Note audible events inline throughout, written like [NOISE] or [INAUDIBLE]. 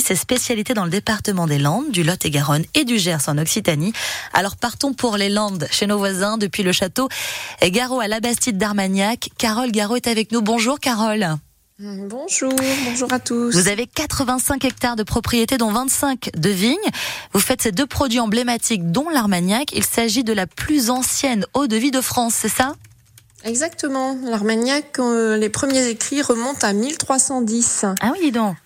ses spécialités dans le département des Landes, du Lot-et-Garonne et du Gers en Occitanie. Alors partons pour les Landes, chez nos voisins, depuis le château Garot à la Bastide d'Armagnac. Carole Garot est avec nous. Bonjour Carole. Bonjour, bonjour à tous. Vous avez 85 hectares de propriété, dont 25 de vignes. Vous faites ces deux produits emblématiques, dont l'Armagnac. Il s'agit de la plus ancienne eau de vie de France, c'est ça? Exactement. L'Armagnac, euh, les premiers écrits remontent à 1310. Ah oui, donc.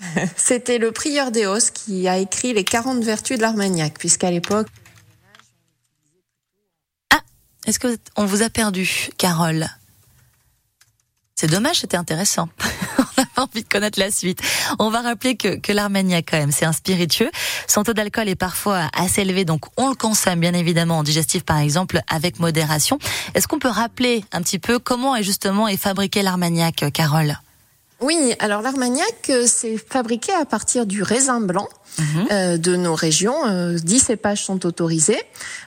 [LAUGHS] C'était le prieur d'Eos qui a écrit les 40 vertus de l'Armagnac, puisqu'à l'époque. Ah, est-ce que on vous a perdu, Carole? C'est dommage, c'était intéressant. [LAUGHS] on a envie de connaître la suite. On va rappeler que, que l'Armagnac, quand même, c'est un spiritueux. Son taux d'alcool est parfois assez élevé, donc on le consomme bien évidemment en digestif, par exemple, avec modération. Est-ce qu'on peut rappeler un petit peu comment est justement est fabriqué l'Armagnac, Carole? Oui, alors l'armagnac, euh, c'est fabriqué à partir du raisin blanc mhm. euh, de nos régions. Euh, 10 cépages sont autorisés.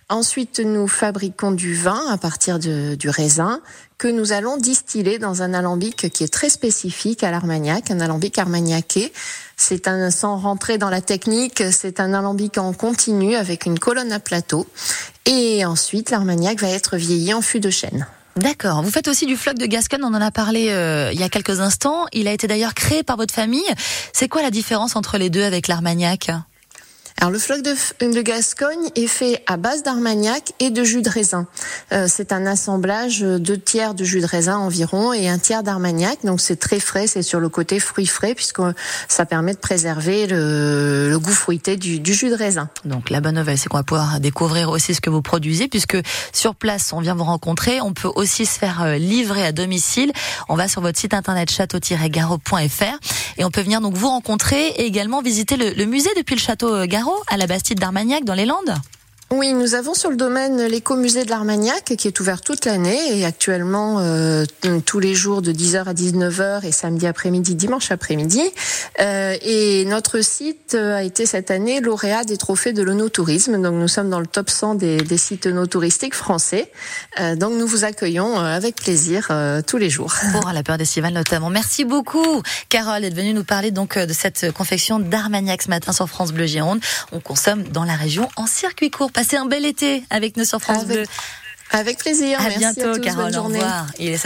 Ensuite, nous fabriquons du vin à partir de, du raisin que nous allons distiller dans un alambic qui est très spécifique à l'armagnac, un alambic armagnaqué. C'est un, sans rentrer dans la technique, c'est un alambic en continu avec une colonne à plateau. Et ensuite, l'armagnac va être vieilli en fût de chêne. D'accord. Vous faites aussi du floc de Gascogne, on en a parlé euh, il y a quelques instants. Il a été d'ailleurs créé par votre famille. C'est quoi la différence entre les deux avec l'Armagnac? Alors le floc de, de, Gascogne est fait à base d'armagnac et de jus de raisin. Euh, c'est un assemblage de tiers de jus de raisin environ et un tiers d'armagnac. Donc c'est très frais, c'est sur le côté fruit frais puisque ça permet de préserver le, le goût fruité du, du, jus de raisin. Donc la bonne nouvelle, c'est qu'on va pouvoir découvrir aussi ce que vous produisez puisque sur place, on vient vous rencontrer. On peut aussi se faire euh, livrer à domicile. On va sur votre site internet château-garot.fr et on peut venir donc vous rencontrer et également visiter le, le musée depuis le château euh, À la Bastide d'Armagnac dans les Landes? Oui, nous avons sur le domaine l'écomusée de l'Armagnac qui est ouvert toute l'année et actuellement euh, tous les jours de 10h à 19h et samedi après-midi, dimanche après-midi. Euh, et notre site euh, a été cette année lauréat des trophées de l'onotourisme. Donc nous sommes dans le top 100 des, des sites no-touristiques français. Euh, donc nous vous accueillons euh, avec plaisir euh, tous les jours. Pour la période estivale notamment. Merci beaucoup Carole d'être venue nous parler donc de cette confection d'Armagnac ce matin sur France Bleu Gironde. On consomme dans la région en circuit court. Passez un bel été avec nous sur France avec, Bleu. Avec plaisir. À Merci bientôt, à tous. Carole. Bonne journée. Au revoir. Il est